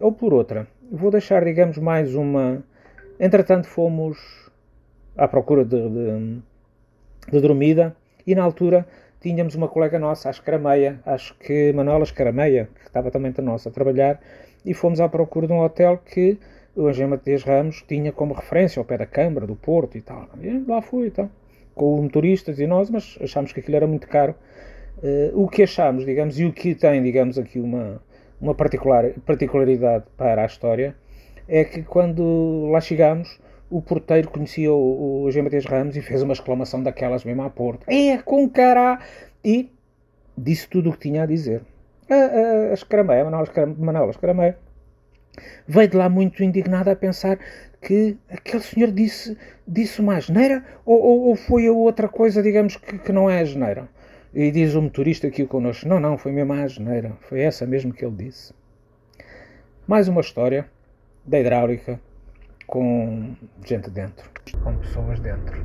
ou por outra. Vou deixar, digamos, mais uma. Entretanto, fomos à procura de, de, de dormida e na altura tínhamos uma colega nossa, a Escarameia, acho que Manuela Escarameia, que estava também entre nós a trabalhar, e fomos à procura de um hotel que o Engenho Matias Ramos tinha como referência ao pé da Câmara, do Porto e tal. E lá fui e tal, com motoristas e nós, mas achámos que aquilo era muito caro. Uh, o que achámos, digamos, e o que tem, digamos, aqui uma, uma particular, particularidade para a história, é que quando lá chegámos, o porteiro conhecia o, o G. Matias Ramos e fez uma exclamação daquelas mesmo à porta. É, com cará! E disse tudo o que tinha a dizer. A, a, a Escarameia, Manuela Escarameia, veio de lá muito indignada a pensar que aquele senhor disse, disse uma asneira ou, ou, ou foi a outra coisa, digamos, que, que não é asneira. E diz o motorista aqui connosco, não, não, foi mesmo a asneira, foi essa mesmo que ele disse. Mais uma história da hidráulica com gente dentro, com pessoas dentro.